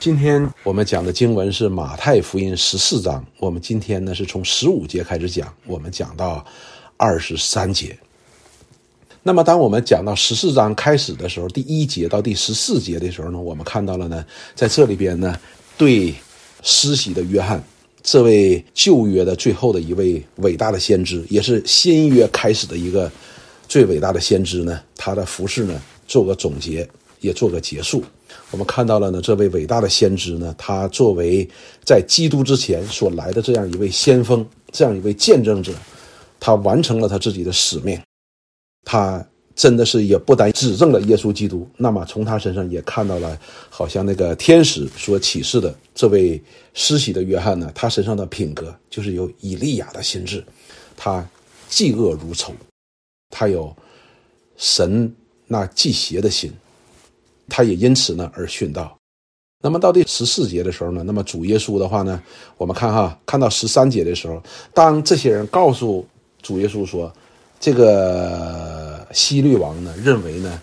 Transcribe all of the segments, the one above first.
今天我们讲的经文是马太福音十四章，我们今天呢是从十五节开始讲，我们讲到二十三节。那么当我们讲到十四章开始的时候，第一节到第十四节的时候呢，我们看到了呢，在这里边呢，对施洗的约翰这位旧约的最后的一位伟大的先知，也是新约开始的一个最伟大的先知呢，他的服饰呢做个总结，也做个结束。我们看到了呢，这位伟大的先知呢，他作为在基督之前所来的这样一位先锋，这样一位见证者，他完成了他自己的使命。他真的是也不单指证了耶稣基督，那么从他身上也看到了，好像那个天使所启示的这位施洗的约翰呢，他身上的品格就是有以利亚的心智，他嫉恶如仇，他有神那忌邪的心。他也因此呢而殉道。那么到第十四节的时候呢，那么主耶稣的话呢，我们看哈，看到十三节的时候，当这些人告诉主耶稣说，这个希律王呢认为呢，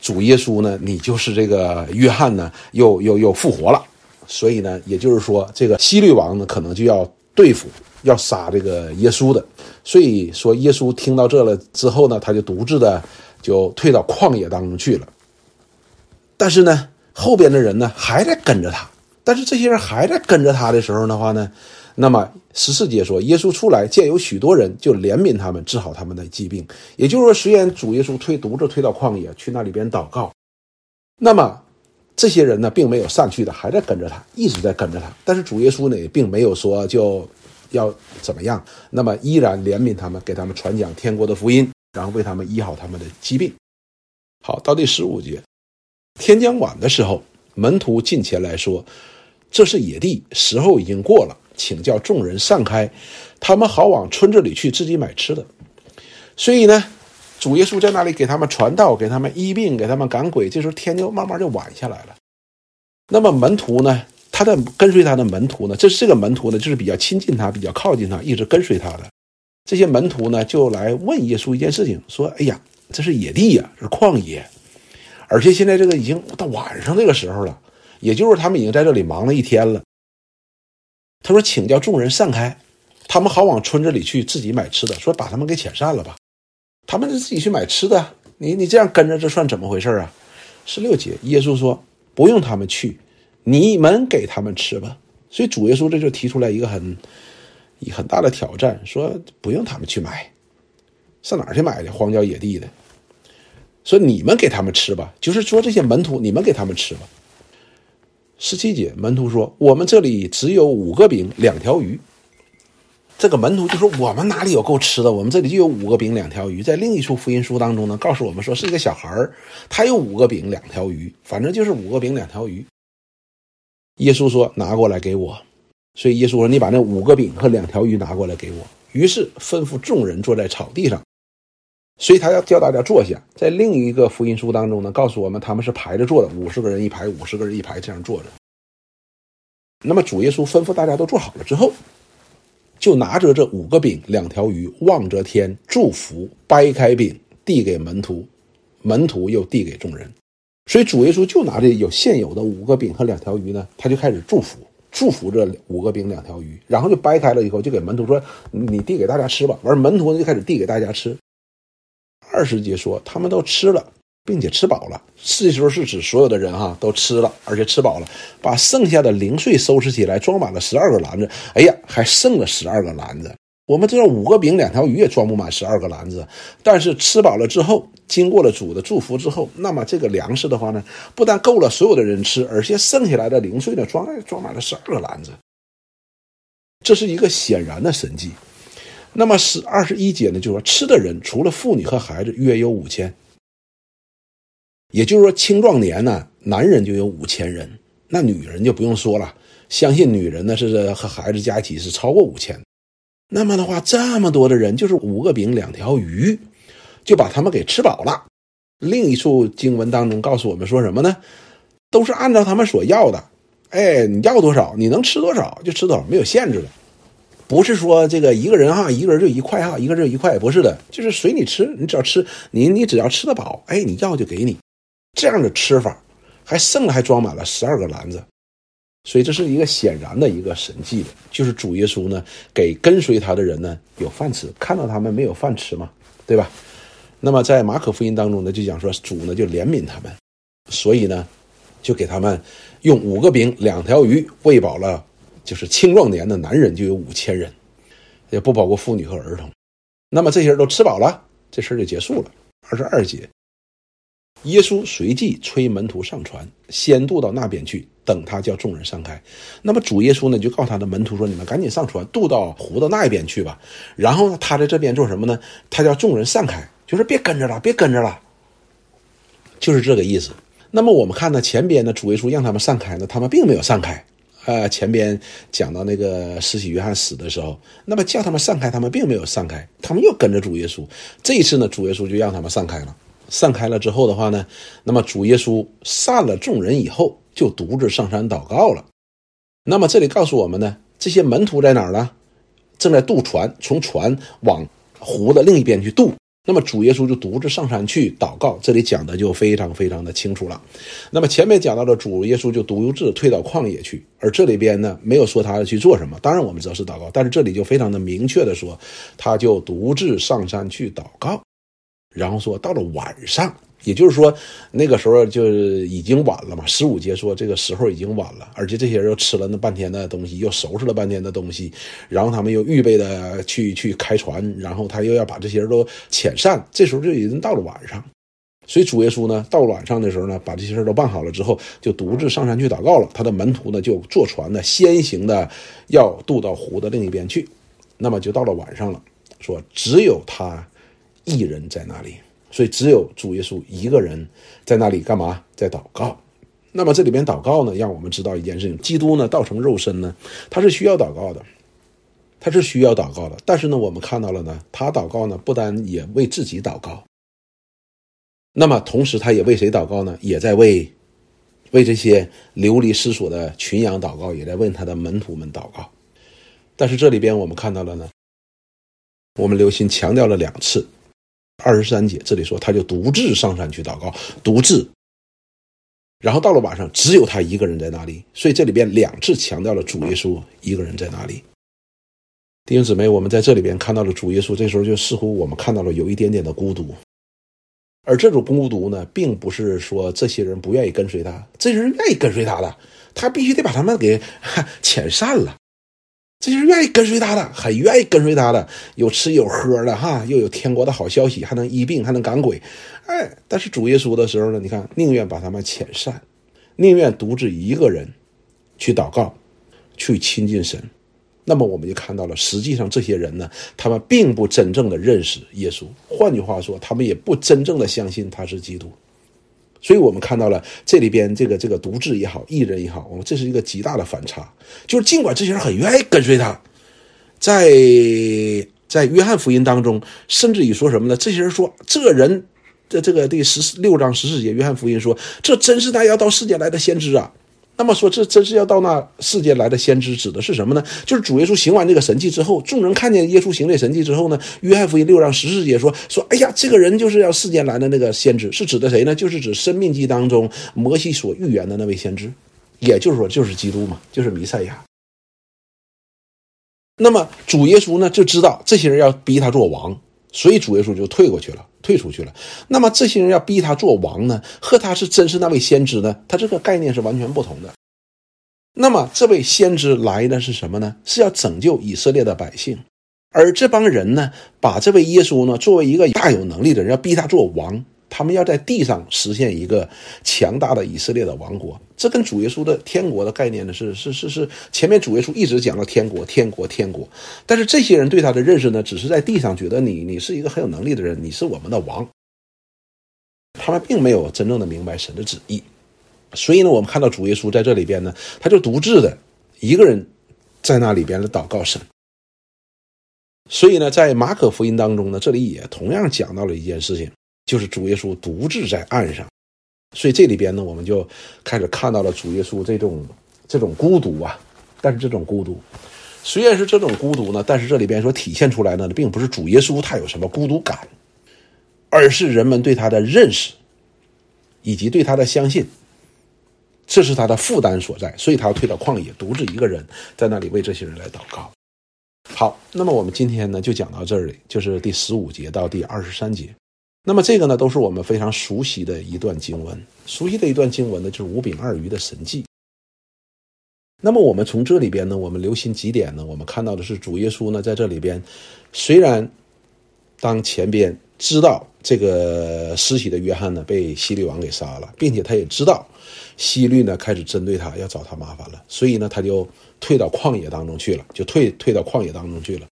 主耶稣呢你就是这个约翰呢又又又复活了，所以呢，也就是说这个希律王呢可能就要对付要杀这个耶稣的，所以说耶稣听到这了之后呢，他就独自的就退到旷野当中去了。但是呢，后边的人呢还在跟着他。但是这些人还在跟着他的时候的话呢，那么十四节说，耶稣出来见有许多人，就怜悯他们，治好他们的疾病。也就是说，虽然主耶稣推独自推到旷野去那里边祷告，那么这些人呢并没有散去的，还在跟着他，一直在跟着他。但是主耶稣呢也并没有说就要怎么样，那么依然怜悯他们，给他们传讲天国的福音，然后为他们医好他们的疾病。好，到第十五节。天将晚的时候，门徒近前来说：“这是野地，时候已经过了，请叫众人散开，他们好往村子里去自己买吃的。”所以呢，主耶稣在那里给他们传道，给他们医病，给他们赶鬼。这时候天就慢慢就晚下来了。那么门徒呢，他的跟随他的门徒呢，这这个门徒呢，就是比较亲近他，比较靠近他，一直跟随他的这些门徒呢，就来问耶稣一件事情，说：“哎呀，这是野地呀，是旷野。”而且现在这个已经到晚上这个时候了，也就是他们已经在这里忙了一天了。他说：“请叫众人散开，他们好往村子里去自己买吃的。说把他们给遣散了吧，他们自己去买吃的。你你这样跟着，这算怎么回事啊？”十六节，耶稣说：“不用他们去，你们给他们吃吧。”所以主耶稣这就提出来一个很很大的挑战，说不用他们去买，上哪儿去买的？荒郊野地的。说你们给他们吃吧，就是说这些门徒，你们给他们吃吧。十七节，门徒说：“我们这里只有五个饼，两条鱼。”这个门徒就说：“我们哪里有够吃的？我们这里就有五个饼，两条鱼。”在另一处福音书当中呢，告诉我们说是一个小孩儿，他有五个饼，两条鱼，反正就是五个饼，两条鱼。耶稣说：“拿过来给我。”所以耶稣说：“你把那五个饼和两条鱼拿过来给我。”于是吩咐众人坐在草地上。所以他要叫大家坐下，在另一个福音书当中呢，告诉我们他们是排着坐的，五十个人一排，五十个人一排这样坐着。那么主耶稣吩咐大家都坐好了之后，就拿着这五个饼两条鱼，望着天祝福，掰开饼递给门徒，门徒又递给众人。所以主耶稣就拿着有现有的五个饼和两条鱼呢，他就开始祝福，祝福这五个饼两条鱼，然后就掰开了以后，就给门徒说：“你递给大家吃吧。”完，门徒呢就开始递给大家吃。二十节说他们都吃了，并且吃饱了。这时候是指所有的人哈都吃了，而且吃饱了，把剩下的零碎收拾起来，装满了十二个篮子。哎呀，还剩了十二个篮子。我们知道五个饼两条鱼也装不满十二个篮子，但是吃饱了之后，经过了主的祝福之后，那么这个粮食的话呢，不但够了所有的人吃，而且剩下来的零碎呢，装装满了十二个篮子。这是一个显然的神迹。那么是二十一节呢，就说吃的人除了妇女和孩子，约有五千。也就是说，青壮年呢，男人就有五千人，那女人就不用说了。相信女人呢是和孩子加一起是超过五千。那么的话，这么多的人，就是五个饼两条鱼，就把他们给吃饱了。另一处经文当中告诉我们说什么呢？都是按照他们所要的。哎，你要多少，你能吃多少就吃多少，没有限制的。不是说这个一个人哈，一个人就一块哈，一个人就一块，不是的，就是随你吃，你只要吃，你你只要吃得饱，哎，你要就给你，这样的吃法，还剩了还装满了十二个篮子，所以这是一个显然的一个神迹的，就是主耶稣呢给跟随他的人呢有饭吃，看到他们没有饭吃嘛，对吧？那么在马可福音当中呢，就讲说主呢就怜悯他们，所以呢就给他们用五个饼两条鱼喂饱了，就是青壮年的男人就有五千人，也不包括妇女和儿童。那么这些人都吃饱了，这事儿就结束了。二十二节。耶稣随即催门徒上船，先渡到那边去，等他叫众人散开。那么主耶稣呢，就告诉他的门徒说：“你们赶紧上船，渡到湖的那一边去吧。”然后呢，他在这边做什么呢？他叫众人散开，就是别跟着了，别跟着了，就是这个意思。那么我们看呢，前边呢，主耶稣让他们散开呢，他们并没有散开。呃，前边讲到那个施洗约翰死的时候，那么叫他们散开，他们并没有散开，他们又跟着主耶稣。这一次呢，主耶稣就让他们散开了。散开了之后的话呢，那么主耶稣散了众人以后，就独自上山祷告了。那么这里告诉我们呢，这些门徒在哪儿呢？正在渡船，从船往湖的另一边去渡。那么主耶稣就独自上山去祷告。这里讲的就非常非常的清楚了。那么前面讲到了主耶稣就独自退到旷野去，而这里边呢没有说他要去做什么。当然我们知道是祷告，但是这里就非常的明确的说，他就独自上山去祷告。然后说到了晚上，也就是说那个时候就已经晚了嘛。十五节说这个时候已经晚了，而且这些人又吃了那半天的东西，又收拾了半天的东西，然后他们又预备的去去开船，然后他又要把这些人都遣散。这时候就已经到了晚上，所以主耶稣呢，到了晚上的时候呢，把这些事都办好了之后，就独自上山去祷告了。他的门徒呢，就坐船呢，先行的要渡到湖的另一边去。那么就到了晚上了，说只有他。一人在那里，所以只有主耶稣一个人在那里干嘛？在祷告。那么这里边祷告呢，让我们知道一件事情：基督呢，道成肉身呢，他是需要祷告的，他是需要祷告的。但是呢，我们看到了呢，他祷告呢，不单也为自己祷告，那么同时他也为谁祷告呢？也在为为这些流离失所的群羊祷告，也在为他的门徒们祷告。但是这里边我们看到了呢，我们留心强调了两次。二十三节这里说，他就独自上山去祷告，独自。然后到了晚上，只有他一个人在那里。所以这里边两次强调了主耶稣一个人在哪里。弟兄姊妹，我们在这里边看到了主耶稣，这时候就似乎我们看到了有一点点的孤独。而这种孤独呢，并不是说这些人不愿意跟随他，这些人愿意跟随他的，他必须得把他们给 遣散了。这就是愿意跟随他的，很愿意跟随他的，有吃有喝的哈，又有天国的好消息，还能医病，还能赶鬼，哎！但是主耶稣的时候呢，你看，宁愿把他们遣散，宁愿独自一个人去祷告，去亲近神。那么我们就看到了，实际上这些人呢，他们并不真正的认识耶稣，换句话说，他们也不真正的相信他是基督。所以我们看到了这里边这个这个独自也好，艺人也好，我们这是一个极大的反差。就是尽管这些人很愿意跟随他，在在约翰福音当中，甚至于说什么呢？这些人说，这人这这个第十六章十四节，约翰福音说，这真是他要到世界来的先知啊。那么说，这真是要到那世界来的先知，指的是什么呢？就是主耶稣行完这个神迹之后，众人看见耶稣行这神迹之后呢，约翰福音六章十四节说说，哎呀，这个人就是要世间来的那个先知，是指的谁呢？就是指生命记当中摩西所预言的那位先知，也就是说，就是基督嘛，就是弥赛亚。那么主耶稣呢，就知道这些人要逼他做王。所以主耶稣就退过去了，退出去了。那么这些人要逼他做王呢，和他是真是那位先知呢？他这个概念是完全不同的。那么这位先知来的是什么呢？是要拯救以色列的百姓，而这帮人呢，把这位耶稣呢作为一个大有能力的人，要逼他做王。他们要在地上实现一个强大的以色列的王国，这跟主耶稣的天国的概念呢是是是是前面主耶稣一直讲了天国天国天国，但是这些人对他的认识呢，只是在地上觉得你你是一个很有能力的人，你是我们的王，他们并没有真正的明白神的旨意，所以呢，我们看到主耶稣在这里边呢，他就独自的一个人在那里边的祷告神，所以呢，在马可福音当中呢，这里也同样讲到了一件事情。就是主耶稣独自在岸上，所以这里边呢，我们就开始看到了主耶稣这种这种孤独啊。但是这种孤独，虽然是这种孤独呢，但是这里边所体现出来呢，并不是主耶稣他有什么孤独感，而是人们对他的认识以及对他的相信，这是他的负担所在，所以他要退到旷野，独自一个人在那里为这些人来祷告。好，那么我们今天呢就讲到这里，就是第十五节到第二十三节。那么这个呢都是我们非常熟悉的一段经文，熟悉的一段经文呢就是五饼二鱼的神迹。那么我们从这里边呢，我们留心几点呢？我们看到的是主耶稣呢在这里边，虽然当前边知道这个施洗的约翰呢被希律王给杀了，并且他也知道希律呢开始针对他要找他麻烦了，所以呢他就退到旷野当中去了，就退退到旷野当中去了。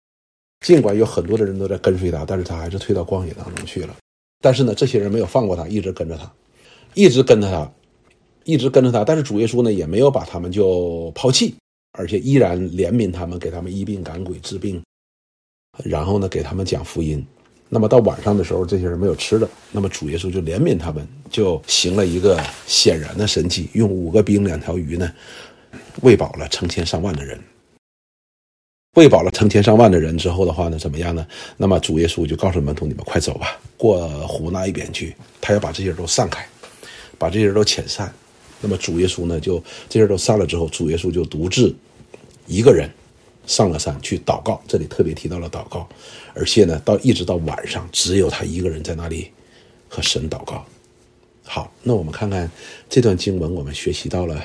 尽管有很多的人都在跟随他，但是他还是退到旷野当中去了。但是呢，这些人没有放过他，一直跟着他，一直跟着他，一直跟着他。但是主耶稣呢，也没有把他们就抛弃，而且依然怜悯他们，给他们医病赶鬼治病，然后呢，给他们讲福音。那么到晚上的时候，这些人没有吃的，那么主耶稣就怜悯他们，就行了一个显然的神迹，用五个饼两条鱼呢，喂饱了成千上万的人。喂饱了成千上万的人之后的话呢，怎么样呢？那么主耶稣就告诉门徒：“你们快走吧，过湖那一边去。”他要把这些人都散开，把这些人都遣散。那么主耶稣呢，就这些人都散了之后，主耶稣就独自一个人上了山去祷告。这里特别提到了祷告，而且呢，到一直到晚上，只有他一个人在那里和神祷告。好，那我们看看这段经文，我们学习到了，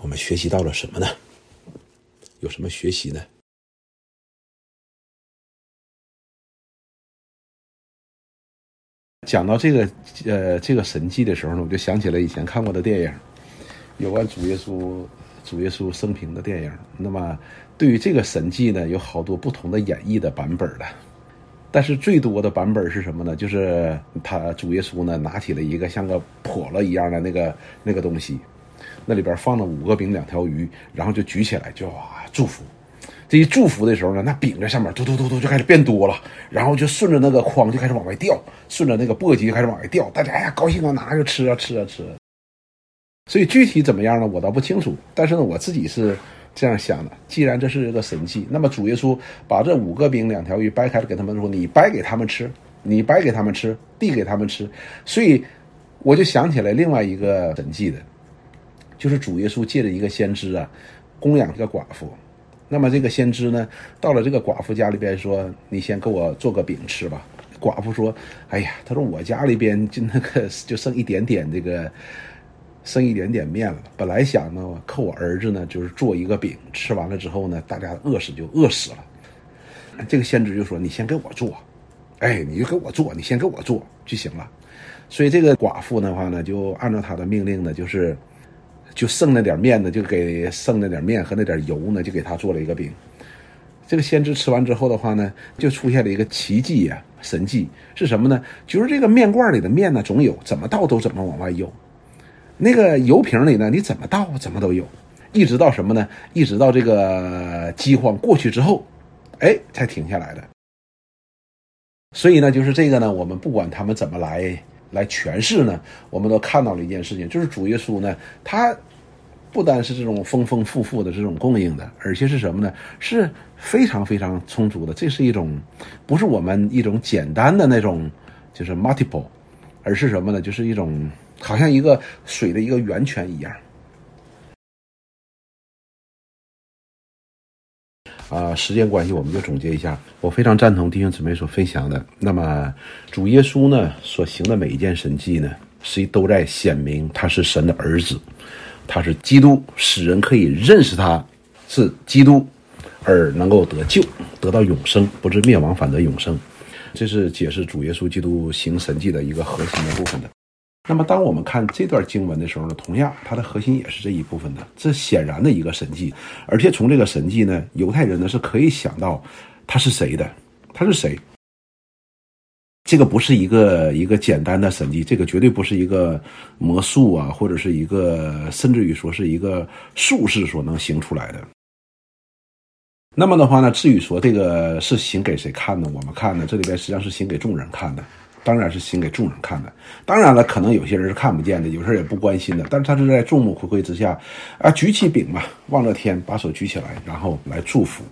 我们学习到了什么呢？有什么学习呢？讲到这个呃这个神迹的时候呢，我就想起了以前看过的电影，有关主耶稣主耶稣生平的电影。那么对于这个神迹呢，有好多不同的演绎的版本的，但是最多的版本是什么呢？就是他主耶稣呢拿起了一个像个笸箩一样的那个那个东西，那里边放了五个饼两条鱼，然后就举起来就哇祝福。这一祝福的时候呢，那饼在上面嘟嘟嘟嘟就开始变多了，然后就顺着那个筐就开始往外掉，顺着那个簸箕就开始往外掉，大家呀高兴啊，拿着吃啊吃啊吃。所以具体怎么样呢，我倒不清楚。但是呢，我自己是这样想的：既然这是一个神迹，那么主耶稣把这五个饼两条鱼掰开了给他们说，你掰给他们吃，你掰给他们吃，递给他们吃。所以我就想起来另外一个神迹的，就是主耶稣借着一个先知啊，供养这个寡妇。那么这个先知呢，到了这个寡妇家里边，说：“你先给我做个饼吃吧。”寡妇说：“哎呀，他说我家里边就那个就剩一点点这个，剩一点点面了。本来想呢，靠我儿子呢，就是做一个饼，吃完了之后呢，大家饿死就饿死了。”这个先知就说：“你先给我做，哎，你就给我做，你先给我做就行了。”所以这个寡妇的话呢，就按照他的命令呢，就是。就剩那点面呢，就给剩那点面和那点油呢，就给他做了一个饼。这个先知吃完之后的话呢，就出现了一个奇迹呀，神迹是什么呢？就是这个面罐里的面呢，总有，怎么倒都怎么往外有。那个油瓶里呢，你怎么倒怎么都有，一直到什么呢？一直到这个饥荒过去之后，哎，才停下来的。所以呢，就是这个呢，我们不管他们怎么来。来诠释呢，我们都看到了一件事情，就是主耶稣呢，他不单是这种丰丰富富的这种供应的，而且是什么呢？是非常非常充足的。这是一种，不是我们一种简单的那种，就是 multiple，而是什么呢？就是一种好像一个水的一个源泉一样。啊，时间关系，我们就总结一下。我非常赞同弟兄姊妹所分享的。那么，主耶稣呢所行的每一件神迹呢，实际都在显明他是神的儿子，他是基督，使人可以认识他是基督，而能够得救，得到永生，不至灭亡，反得永生。这是解释主耶稣基督行神迹的一个核心的部分的。那么，当我们看这段经文的时候呢，同样它的核心也是这一部分的，这显然的一个神迹，而且从这个神迹呢，犹太人呢是可以想到他是谁的，他是谁？这个不是一个一个简单的神迹，这个绝对不是一个魔术啊，或者是一个甚至于说是一个术士所能行出来的。那么的话呢，至于说这个是行给谁看呢？我们看呢，这里边实际上是行给众人看的。当然是行给众人看的，当然了，可能有些人是看不见的，有时候也不关心的，但是他是在众目睽睽之下，啊，举起饼嘛，望着天，把手举起来，然后来祝福。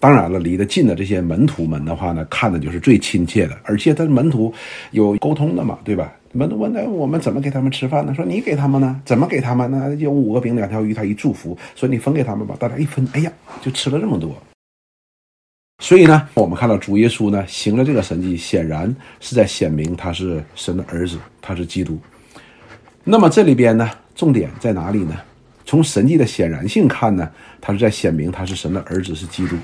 当然了，离得近的这些门徒们的话呢，看的就是最亲切的，而且他门徒有沟通的嘛，对吧？门徒问那我们怎么给他们吃饭呢？说你给他们呢？怎么给他们呢？有五个饼两条鱼，他一祝福，说你分给他们吧。大家一分，哎呀，就吃了这么多。所以呢，我们看到主耶稣呢行了这个神迹，显然是在显明他是神的儿子，他是基督。那么这里边呢，重点在哪里呢？从神迹的显然性看呢，他是在显明他是神的儿子，是基督。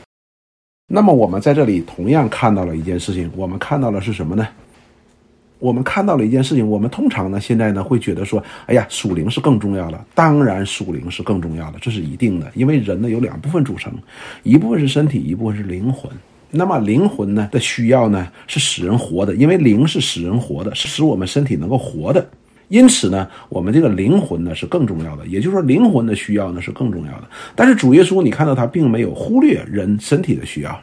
那么我们在这里同样看到了一件事情，我们看到的是什么呢？我们看到了一件事情，我们通常呢现在呢会觉得说，哎呀，属灵是更重要的。当然，属灵是更重要的，这是一定的。因为人呢有两部分组成，一部分是身体，一部分是灵魂。那么灵魂呢的需要呢是使人活的，因为灵是使人活的，是使我们身体能够活的。因此呢，我们这个灵魂呢是更重要的，也就是说，灵魂的需要呢是更重要的。但是主耶稣，你看到他并没有忽略人身体的需要，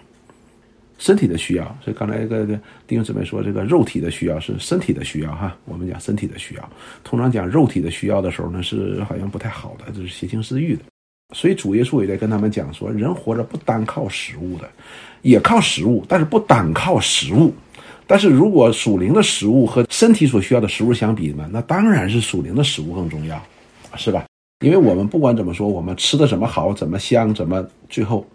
身体的需要。所以刚才这个弟兄姊妹说，这个肉体的需要是身体的需要哈。我们讲身体的需要，通常讲肉体的需要的时候呢，是好像不太好的，这是邪情私欲的。所以主耶稣也在跟他们讲说，人活着不单靠食物的，也靠食物，但是不单靠食物。但是如果属灵的食物和身体所需要的食物相比呢，那当然是属灵的食物更重要，是吧？因为我们不管怎么说，我们吃的怎么好、怎么香、怎么最后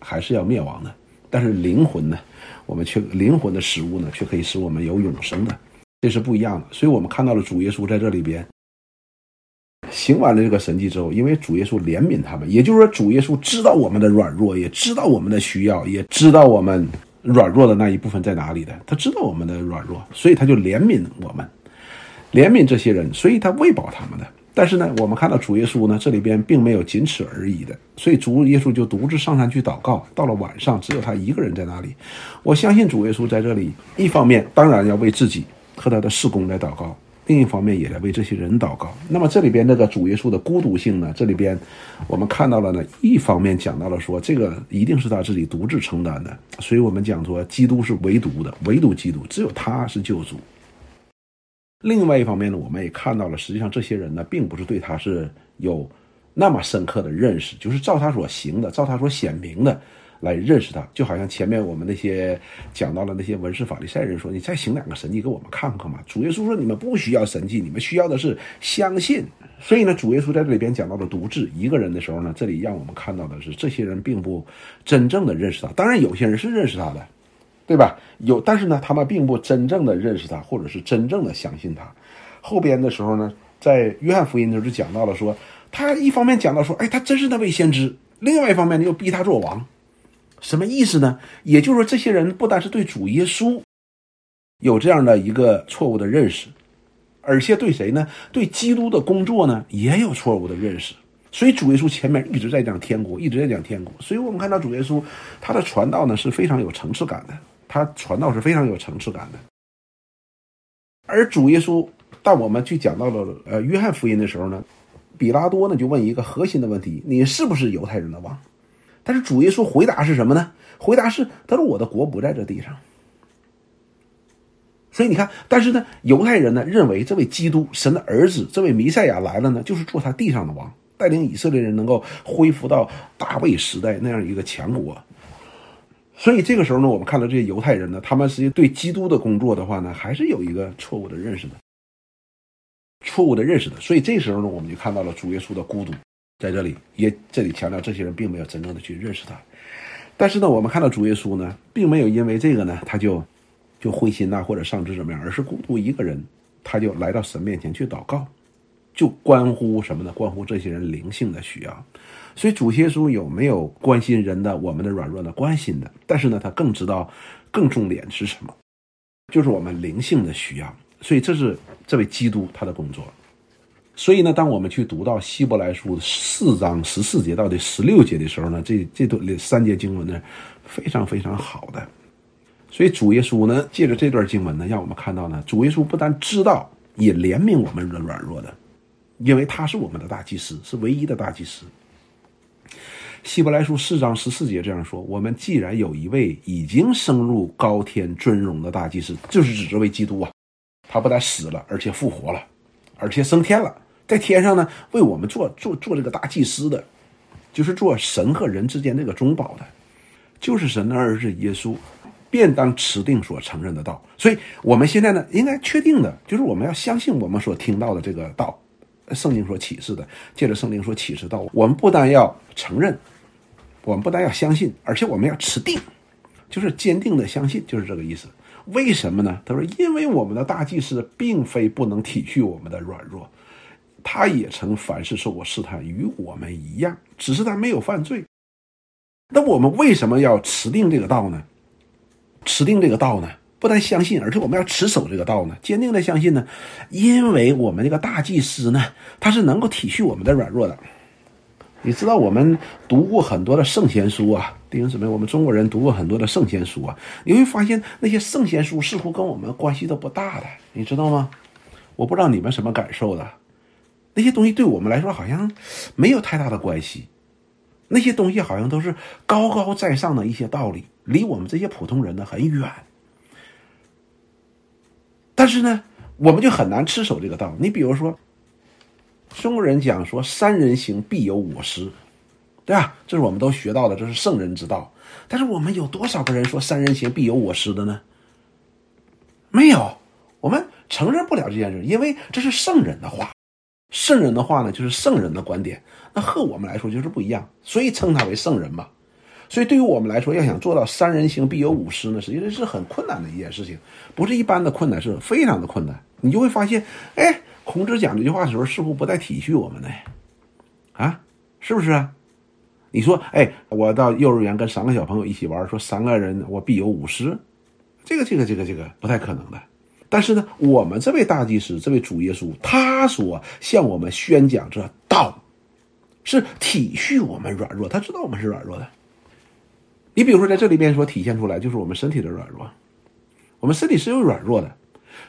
还是要灭亡的。但是灵魂呢，我们却灵魂的食物呢，却可以使我们有永生的，这是不一样的。所以我们看到了主耶稣在这里边行完了这个神迹之后，因为主耶稣怜悯他们，也就是说主耶稣知道我们的软弱，也知道我们的需要，也知道我们。软弱的那一部分在哪里的？他知道我们的软弱，所以他就怜悯我们，怜悯这些人，所以他喂饱他们的。但是呢，我们看到主耶稣呢，这里边并没有仅此而已的，所以主耶稣就独自上山去祷告。到了晚上，只有他一个人在那里。我相信主耶稣在这里，一方面当然要为自己和他的事工来祷告。另一方面也在为这些人祷告。那么这里边那个主耶稣的孤独性呢？这里边我们看到了呢，一方面讲到了说这个一定是他自己独自承担的，所以我们讲说基督是唯独的，唯独基督只有他是救主。另外一方面呢，我们也看到了，实际上这些人呢，并不是对他是有那么深刻的认识，就是照他所行的，照他所显明的。来认识他，就好像前面我们那些讲到了那些文士法利赛人说：“你再行两个神迹给我们看看嘛。”主耶稣说：“你们不需要神迹，你们需要的是相信。”所以呢，主耶稣在这里边讲到了独自一个人的时候呢，这里让我们看到的是，这些人并不真正的认识他。当然，有些人是认识他的，对吧？有，但是呢，他们并不真正的认识他，或者是真正的相信他。后边的时候呢，在约翰福音的时候就讲到了说，他一方面讲到说：“哎，他真是那位先知。”另外一方面呢，又逼他做王。什么意思呢？也就是说，这些人不单是对主耶稣有这样的一个错误的认识，而且对谁呢？对基督的工作呢也有错误的认识。所以主耶稣前面一直在讲天国，一直在讲天国。所以我们看到主耶稣他的传道呢是非常有层次感的，他传道是非常有层次感的。而主耶稣，当我们去讲到了呃约翰福音的时候呢，比拉多呢就问一个核心的问题：你是不是犹太人的王？但是主耶稣回答是什么呢？回答是他说：“我的国不在这地上。”所以你看，但是呢，犹太人呢认为这位基督神的儿子，这位弥赛亚来了呢，就是做他地上的王，带领以色列人能够恢复到大卫时代那样一个强国。所以这个时候呢，我们看到这些犹太人呢，他们实际对基督的工作的话呢，还是有一个错误的认识的，错误的认识的。所以这时候呢，我们就看到了主耶稣的孤独。在这里也这里强调，这些人并没有真正的去认识他。但是呢，我们看到主耶稣呢，并没有因为这个呢，他就就灰心呐，或者丧志怎么样，而是孤独一个人，他就来到神面前去祷告，就关乎什么呢？关乎这些人灵性的需要。所以主耶稣有没有关心人的我们的软弱呢？关心的。但是呢，他更知道更重点是什么，就是我们灵性的需要。所以这是这位基督他的工作。所以呢，当我们去读到希伯来书四章十四节到第十六节的时候呢，这这段三节经文呢，非常非常好的。所以主耶稣呢，借着这段经文呢，让我们看到呢，主耶稣不但知道，也怜悯我们的软弱的，因为他是我们的大祭司，是唯一的大祭司。希伯来书四章十四节这样说：我们既然有一位已经升入高天尊荣的大祭司，就是指这位基督啊，他不但死了，而且复活了，而且升天了。在天上呢，为我们做做做这个大祭司的，就是做神和人之间这个中保的。就是神的儿子耶稣，便当持定所承认的道。所以，我们现在呢，应该确定的就是我们要相信我们所听到的这个道，圣经所启示的，借着圣经所启示道，我们不但要承认，我们不但要相信，而且我们要持定，就是坚定的相信，就是这个意思。为什么呢？他说：“因为我们的大祭司并非不能体恤我们的软弱，他也曾凡事受过试探，与我们一样，只是他没有犯罪。那我们为什么要持定这个道呢？持定这个道呢？不但相信，而且我们要持守这个道呢，坚定的相信呢？因为我们这个大祭司呢，他是能够体恤我们的软弱的。你知道，我们读过很多的圣贤书啊。”弟兄姊妹，我们中国人读过很多的圣贤书啊，你会发现那些圣贤书似乎跟我们关系都不大的，你知道吗？我不知道你们什么感受的，那些东西对我们来说好像没有太大的关系，那些东西好像都是高高在上的一些道理，离我们这些普通人呢很远。但是呢，我们就很难持守这个道。你比如说，中国人讲说“三人行，必有我师”。对吧？这是我们都学到的，这是圣人之道。但是我们有多少个人说“三人行，必有我师”的呢？没有，我们承认不了这件事，因为这是圣人的话。圣人的话呢，就是圣人的观点，那和我们来说就是不一样，所以称他为圣人嘛。所以对于我们来说，要想做到“三人行，必有五师”呢，实际上是很困难的一件事情，不是一般的困难，是非常的困难。你就会发现，哎，孔子讲这句话的时候，似乎不太体恤我们呢，啊，是不是啊？你说，哎，我到幼儿园跟三个小朋友一起玩，说三个人我必有五师，这个这个这个这个不太可能的。但是呢，我们这位大祭司，这位主耶稣，他所向我们宣讲这道，是体恤我们软弱，他知道我们是软弱的。你比如说，在这里边所体现出来，就是我们身体的软弱，我们身体是有软弱的。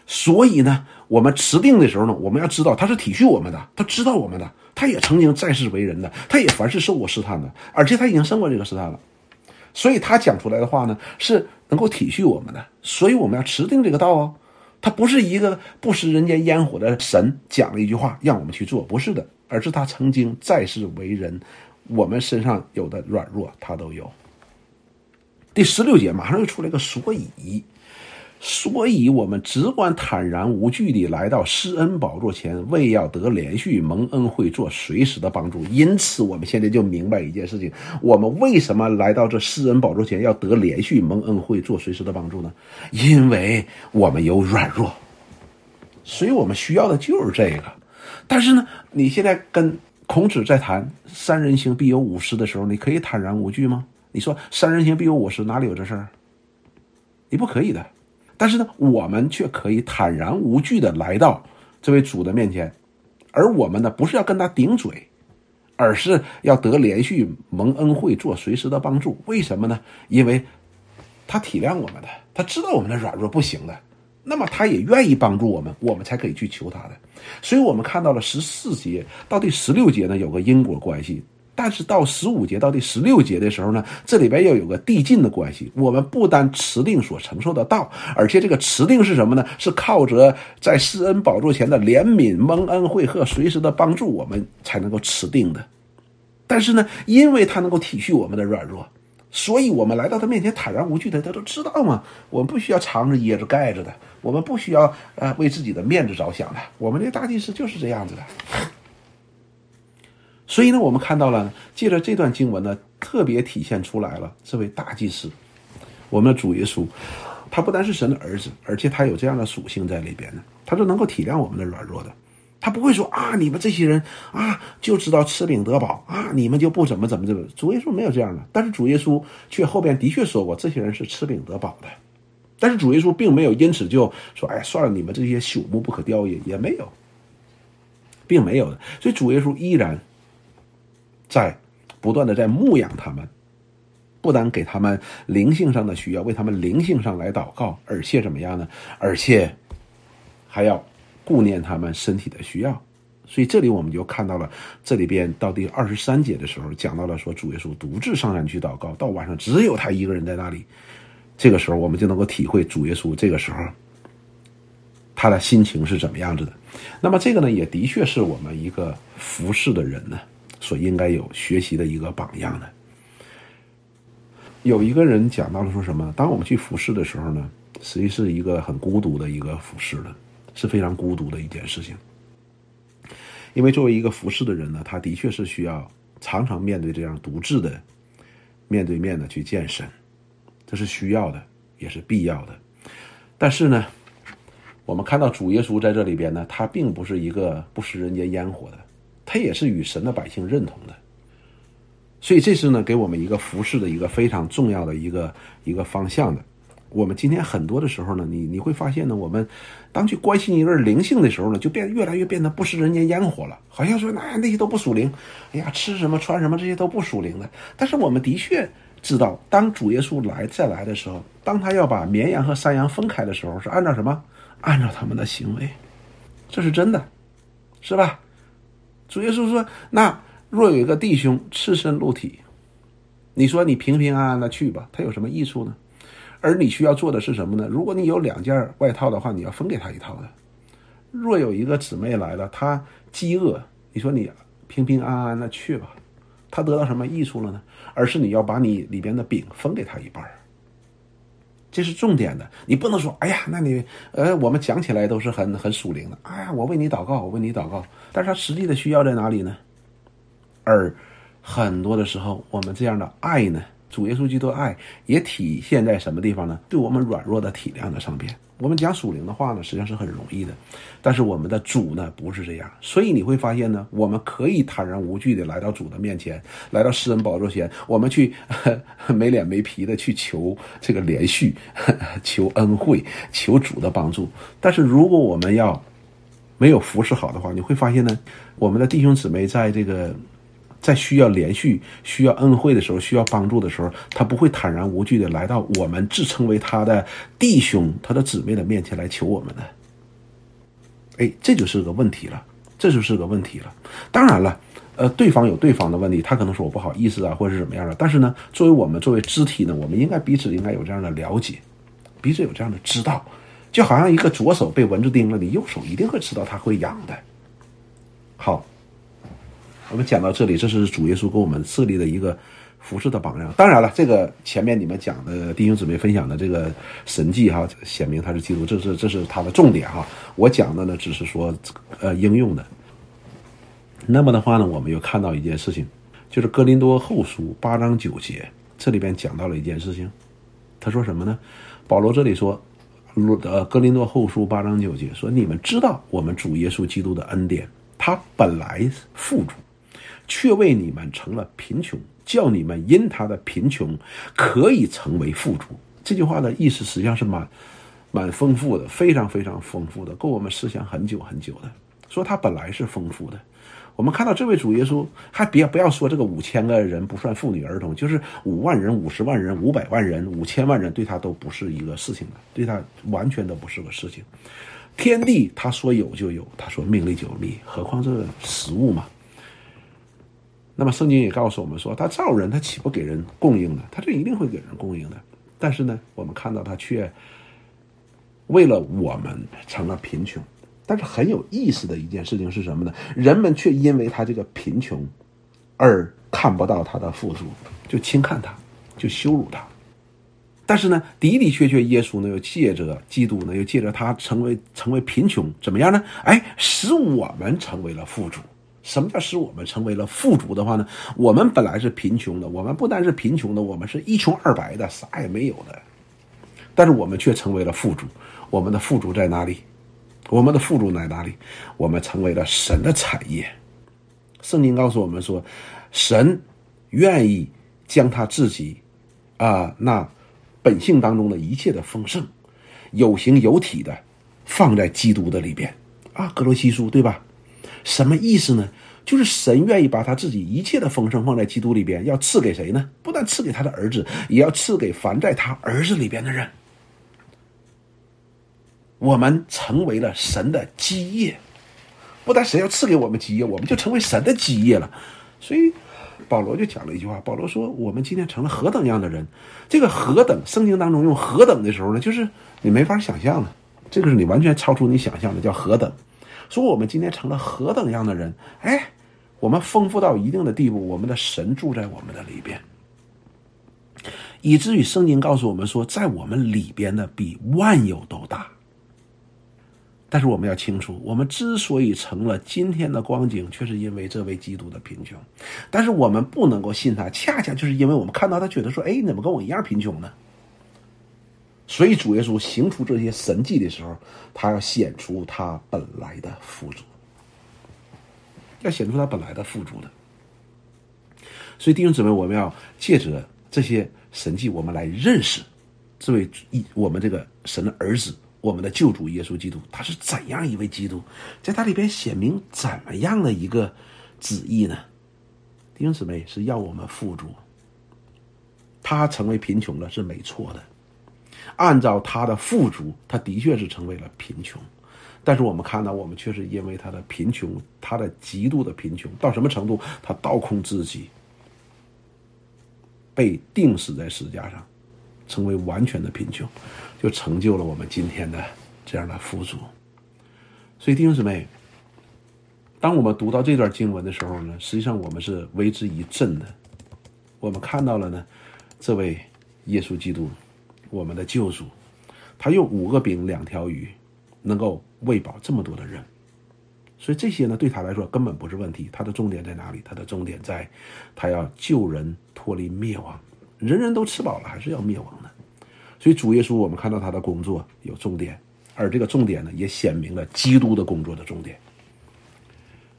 所以呢，我们持定的时候呢，我们要知道他是体恤我们的，他知道我们的，他也曾经在世为人的，他也凡是受过试探的，而且他已经胜过这个试探了。所以他讲出来的话呢，是能够体恤我们的。所以我们要持定这个道哦，他不是一个不食人间烟火的神讲了一句话让我们去做，不是的，而是他曾经在世为人，我们身上有的软弱他都有。第十六节马上又出来个所以。所以，我们只管坦然无惧地来到施恩宝座前，为要得连续蒙恩惠，做随时的帮助。因此，我们现在就明白一件事情：我们为什么来到这施恩宝座前，要得连续蒙恩惠，做随时的帮助呢？因为我们有软弱，所以我们需要的就是这个。但是呢，你现在跟孔子在谈“三人行，必有我师”的时候，你可以坦然无惧吗？你说“三人行，必有我师”，哪里有这事儿？你不可以的。但是呢，我们却可以坦然无惧的来到这位主的面前，而我们呢，不是要跟他顶嘴，而是要得连续蒙恩惠，做随时的帮助。为什么呢？因为他体谅我们的，他知道我们的软弱不行的，那么他也愿意帮助我们，我们才可以去求他的。所以，我们看到了十四节到第十六节呢，有个因果关系。但是到十五节到第十六节的时候呢，这里边又有个递进的关系。我们不单持定所承受的道，而且这个持定是什么呢？是靠着在施恩宝座前的怜悯、蒙恩惠和随时的帮助，我们才能够持定的。但是呢，因为他能够体恤我们的软弱，所以我们来到他面前坦然无惧的。他都知道嘛，我们不需要藏着掖着盖着的，我们不需要呃为自己的面子着想的。我们这大祭司就是这样子的。所以呢，我们看到了，借着这段经文呢，特别体现出来了这位大祭司，我们的主耶稣，他不单是神的儿子，而且他有这样的属性在里边呢，他是能够体谅我们的软弱的，他不会说啊，你们这些人啊，就知道吃饼得饱啊，你们就不怎么怎么怎么。主耶稣没有这样的，但是主耶稣却后边的确说过，这些人是吃饼得饱的，但是主耶稣并没有因此就说，哎，算了，你们这些朽木不可雕也，也没有，并没有的，所以主耶稣依然。在不断的在牧养他们，不但给他们灵性上的需要，为他们灵性上来祷告，而且怎么样呢？而且还要顾念他们身体的需要。所以这里我们就看到了，这里边到第二十三节的时候讲到了说，主耶稣独自上山去祷告，到晚上只有他一个人在那里。这个时候我们就能够体会主耶稣这个时候他的心情是怎么样子的。那么这个呢，也的确是我们一个服侍的人呢。所应该有学习的一个榜样的，有一个人讲到了说什么？当我们去服侍的时候呢，实际是一个很孤独的一个服侍的，是非常孤独的一件事情。因为作为一个服侍的人呢，他的确是需要常常面对这样独自的、面对面的去见神，这是需要的，也是必要的。但是呢，我们看到主耶稣在这里边呢，他并不是一个不食人间烟火的，他也是与神的百姓认同的。所以这是呢，给我们一个服饰的一个非常重要的一个一个方向的。我们今天很多的时候呢，你你会发现呢，我们当去关心一个人灵性的时候呢，就变越来越变得不食人间烟火了，好像说那那些都不属灵，哎呀，吃什么穿什么这些都不属灵的。但是我们的确知道，当主耶稣来再来的时候，当他要把绵羊和山羊分开的时候，是按照什么？按照他们的行为，这是真的，是吧？主耶稣说那。若有一个弟兄赤身露体，你说你平平安安的去吧，他有什么益处呢？而你需要做的是什么呢？如果你有两件外套的话，你要分给他一套的。若有一个姊妹来了，她饥饿，你说你平平安安的去吧，他得到什么益处了呢？而是你要把你里边的饼分给他一半这是重点的。你不能说，哎呀，那你呃，我们讲起来都是很很属灵的，哎呀，我为你祷告，我为你祷告，但是他实际的需要在哪里呢？而很多的时候，我们这样的爱呢，主耶稣基督的爱也体现在什么地方呢？对我们软弱的体谅的上边。我们讲属灵的话呢，实际上是很容易的，但是我们的主呢不是这样。所以你会发现呢，我们可以坦然无惧的来到主的面前，来到施恩宝座前，我们去 没脸没皮的去求这个连续，求恩惠，求主的帮助。但是如果我们要没有服侍好的话，你会发现呢，我们的弟兄姊妹在这个。在需要连续、需要恩惠的时候、需要帮助的时候，他不会坦然无惧的来到我们自称为他的弟兄、他的姊妹的面前来求我们的。哎，这就是个问题了，这就是个问题了。当然了，呃，对方有对方的问题，他可能说我不好意思啊，或者是怎么样的。但是呢，作为我们作为肢体呢，我们应该彼此应该有这样的了解，彼此有这样的知道，就好像一个左手被蚊子叮了，你右手一定会知道它会痒的。好。我们讲到这里，这是主耶稣给我们设立的一个服饰的榜样。当然了，这个前面你们讲的弟兄姊妹分享的这个神迹哈，显明他是基督，这是这是他的重点哈。我讲的呢，只是说呃应用的。那么的话呢，我们又看到一件事情，就是哥林多后书八章九节，这里边讲到了一件事情。他说什么呢？保罗这里说，呃，格林多后书八章九节说：“你们知道我们主耶稣基督的恩典，他本来富足。”却为你们成了贫穷，叫你们因他的贫穷可以成为富足。这句话的意思实际上是蛮蛮丰富的，非常非常丰富的，够我们思想很久很久的。说他本来是丰富的，我们看到这位主耶稣，还别不要说这个五千个人不算妇女儿童，就是五万人、五十万人、五百万人、五千万人，对他都不是一个事情的，对他完全都不是个事情。天地他说有就有，他说命里就有命，何况这食物嘛？那么圣经也告诉我们说，他造人，他岂不给人供应呢？他就一定会给人供应的。但是呢，我们看到他却为了我们成了贫穷。但是很有意思的一件事情是什么呢？人们却因为他这个贫穷而看不到他的富足，就轻看他，就羞辱他。但是呢，的的确确，耶稣呢又借着基督呢又借着他成为成为贫穷，怎么样呢？哎，使我们成为了富足。什么叫使我们成为了富足的话呢？我们本来是贫穷的，我们不单是贫穷的，我们是一穷二白的，啥也没有的。但是我们却成为了富足。我们的富足在哪里？我们的富足在哪里？我们成为了神的产业。圣经告诉我们说，神愿意将他自己啊那本性当中的一切的丰盛，有形有体的放在基督的里边啊。格罗西书对吧？什么意思呢？就是神愿意把他自己一切的丰盛放在基督里边，要赐给谁呢？不但赐给他的儿子，也要赐给凡在他儿子里边的人。我们成为了神的基业，不但神要赐给我们基业，我们就成为神的基业了。所以保罗就讲了一句话：保罗说，我们今天成了何等样的人？这个何等，圣经当中用何等的时候呢，就是你没法想象的，这个是你完全超出你想象的，叫何等。说我们今天成了何等样的人？哎，我们丰富到一定的地步，我们的神住在我们的里边。以至于圣经告诉我们说，在我们里边的比万有都大。但是我们要清楚，我们之所以成了今天的光景，却是因为这位基督的贫穷。但是我们不能够信他，恰恰就是因为我们看到他，觉得说：“哎，你怎么跟我一样贫穷呢？”所以主耶稣行出这些神迹的时候，他要显出他本来的富足，要显出他本来的富足的。所以弟兄姊妹，我们要借着这些神迹，我们来认识这位一我们这个神的儿子。我们的救主耶稣基督，他是怎样一位基督？在他里边显明怎么样的一个旨意呢？弟兄姊妹是要我们富足，他成为贫穷了是没错的。按照他的富足，他的确是成为了贫穷，但是我们看到，我们却是因为他的贫穷，他的极度的贫穷到什么程度？他倒空自己，被钉死在石架上。成为完全的贫穷，就成就了我们今天的这样的富足。所以弟兄姊妹，当我们读到这段经文的时候呢，实际上我们是为之一振的。我们看到了呢，这位耶稣基督，我们的救主，他用五个饼两条鱼，能够喂饱这么多的人。所以这些呢，对他来说根本不是问题。他的重点在哪里？他的重点在，他要救人脱离灭亡。人人都吃饱了，还是要灭亡的。所以主耶稣，我们看到他的工作有重点，而这个重点呢，也显明了基督的工作的重点。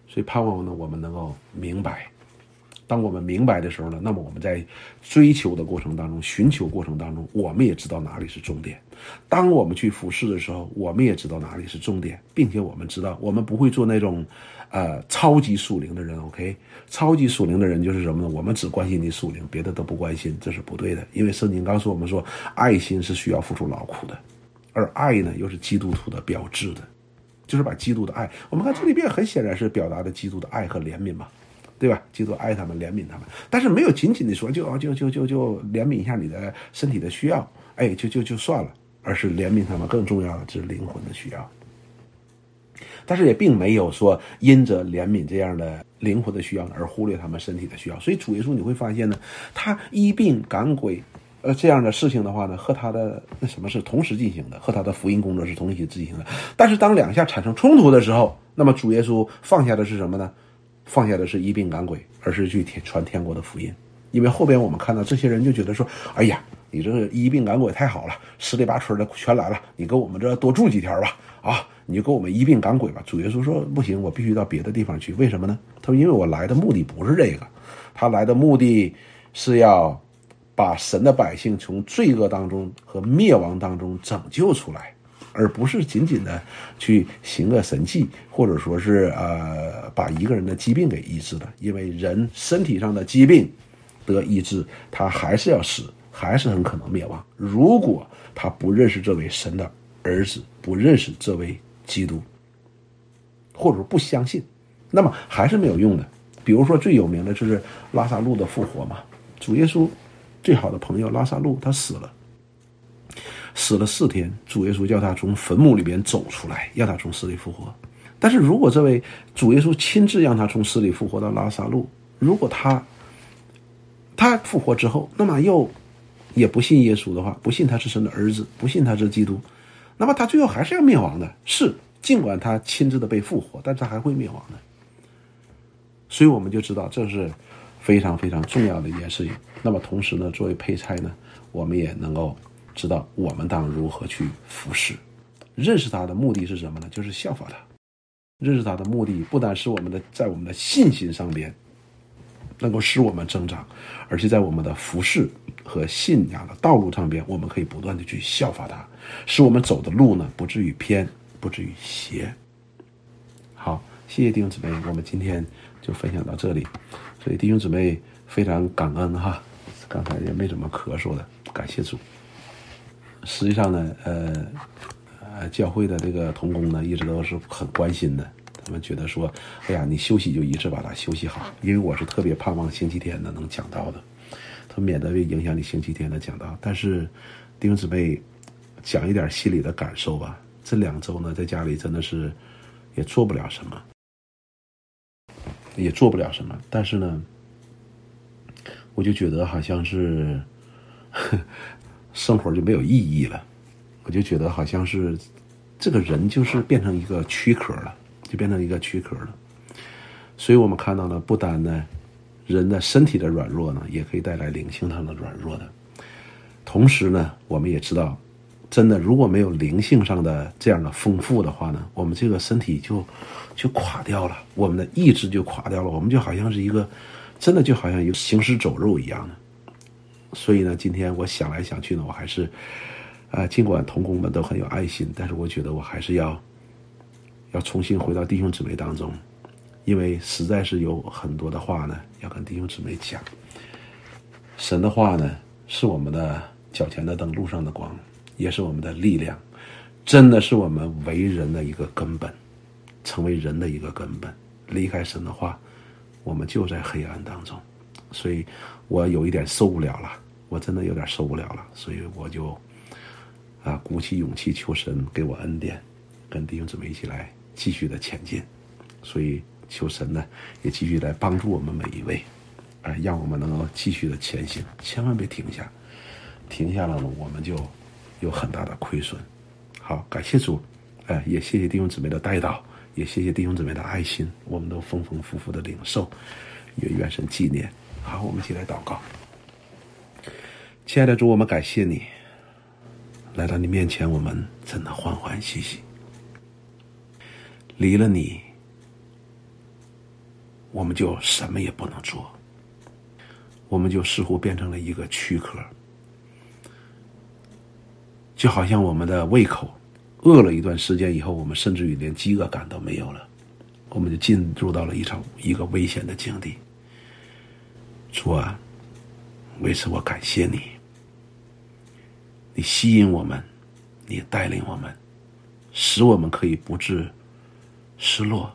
所以盼望呢，我们能够明白。当我们明白的时候呢，那么我们在追求的过程当中、寻求过程当中，我们也知道哪里是重点。当我们去服侍的时候，我们也知道哪里是重点，并且我们知道，我们不会做那种，呃，超级属灵的人。OK，超级属灵的人就是什么呢？我们只关心你属灵，别的都不关心，这是不对的。因为圣经告诉我们说，爱心是需要付出劳苦的，而爱呢，又是基督徒的标志的，就是把基督的爱。我们看这里边很显然是表达的基督的爱和怜悯嘛。对吧？基督爱他们，怜悯他们，但是没有仅仅的说，就就就就就怜悯一下你的身体的需要，哎，就就就算了，而是怜悯他们更重要的是灵魂的需要。但是也并没有说因着怜悯这样的灵魂的需要而忽略他们身体的需要。所以主耶稣你会发现呢，他医病赶鬼，呃，这样的事情的话呢，和他的那什么是同时进行的，和他的福音工作是同时进行的。但是当两下产生冲突的时候，那么主耶稣放下的是什么呢？放下的是医病赶鬼，而是去传天国的福音。因为后边我们看到这些人就觉得说：“哎呀，你这个一病赶鬼太好了，十里八村的全来了，你跟我们这多住几天吧，啊，你就跟我们一病赶鬼吧。”主耶稣说：“不行，我必须到别的地方去。为什么呢？他说：因为我来的目的不是这个，他来的目的是要把神的百姓从罪恶当中和灭亡当中拯救出来。”而不是仅仅的去行个神迹，或者说是呃把一个人的疾病给医治的，因为人身体上的疾病得医治，他还是要死，还是很可能灭亡。如果他不认识这位神的儿子，不认识这位基督，或者说不相信，那么还是没有用的。比如说最有名的就是拉萨路的复活嘛，主耶稣最好的朋友拉萨路他死了。死了四天，主耶稣叫他从坟墓里边走出来，让他从死里复活。但是如果这位主耶稣亲自让他从死里复活到拉萨路，如果他他复活之后，那么又也不信耶稣的话，不信他是神的儿子，不信他是基督，那么他最后还是要灭亡的。是，尽管他亲自的被复活，但他还会灭亡的。所以我们就知道这是非常非常重要的一件事情。那么同时呢，作为配菜呢，我们也能够。知道我们当如何去服侍，认识他的目的是什么呢？就是效法他。认识他的目的不单是我们的在我们的信心上边能够使我们增长，而且在我们的服侍和信仰的道路上边，我们可以不断的去效法他，使我们走的路呢不至于偏，不至于斜。好，谢谢弟兄姊妹，我们今天就分享到这里。所以弟兄姊妹非常感恩哈，刚才也没怎么咳嗽的，感谢主。实际上呢，呃，呃，教会的这个童工呢，一直都是很关心的。他们觉得说，哎呀，你休息就一直把它休息好，因为我是特别盼望星期天的能讲到的，他免得会影响你星期天的讲到。但是弟兄姊妹讲一点心里的感受吧。这两周呢，在家里真的是也做不了什么，也做不了什么。但是呢，我就觉得好像是。生活就没有意义了。我就觉得好像是这个人就是变成一个躯壳了，就变成一个躯壳了。所以我们看到呢，不单呢人的身体的软弱呢，也可以带来灵性上的软弱的。同时呢，我们也知道。真的，如果没有灵性上的这样的丰富的话呢，我们这个身体就就垮掉了，我们的意志就垮掉了，我们就好像是一个真的就好像一个行尸走肉一样的。所以呢，今天我想来想去呢，我还是啊，尽管同工们都很有爱心，但是我觉得我还是要要重新回到弟兄姊妹当中，因为实在是有很多的话呢要跟弟兄姊妹讲。神的话呢，是我们的脚前的灯，路上的光。也是我们的力量，真的是我们为人的一个根本，成为人的一个根本。离开神的话，我们就在黑暗当中。所以我有一点受不了了，我真的有点受不了了。所以我就啊，鼓起勇气求神给我恩典，跟弟兄姊妹一起来继续的前进。所以求神呢，也继续来帮助我们每一位，啊，让我们能够继续的前行，千万别停下。停下了呢，我们就。有很大的亏损，好，感谢主，哎，也谢谢弟兄姊妹的带导，也谢谢弟兄姊妹的爱心，我们都丰丰富富的领受，也愿神纪念。好，我们一起来祷告。亲爱的主，我们感谢你，来到你面前，我们真的欢欢喜喜。离了你，我们就什么也不能做，我们就似乎变成了一个躯壳。就好像我们的胃口饿了一段时间以后，我们甚至于连饥饿感都没有了，我们就进入到了一场一个危险的境地。主啊，为此我感谢你，你吸引我们，你带领我们，使我们可以不致失落，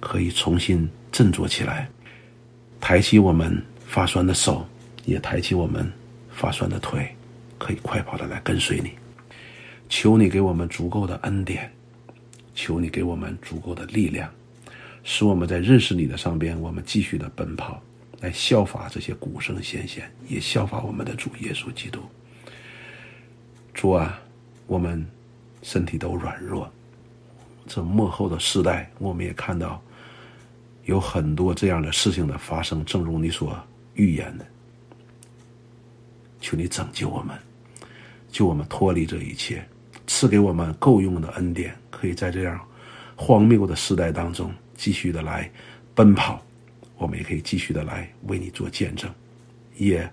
可以重新振作起来，抬起我们发酸的手，也抬起我们发酸的腿。可以快跑的来跟随你，求你给我们足够的恩典，求你给我们足够的力量，使我们在认识你的上边，我们继续的奔跑，来效法这些古圣先贤，也效法我们的主耶稣基督。主啊，我们身体都软弱，这幕后的时代，我们也看到有很多这样的事情的发生，正如你所预言的。求你拯救我们，救我们脱离这一切，赐给我们够用的恩典，可以在这样荒谬的时代当中继续的来奔跑。我们也可以继续的来为你做见证，也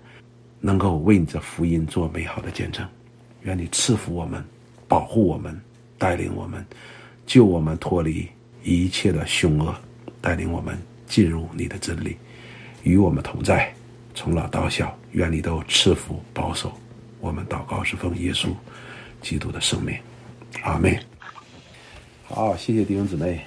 能够为你的福音做美好的见证。愿你赐福我们，保护我们，带领我们，救我们脱离一切的凶恶，带领我们进入你的真理，与我们同在。从老到小，愿你都赐福保守。我们祷告是奉耶稣基督的生命，阿门。好，谢谢弟兄姊妹。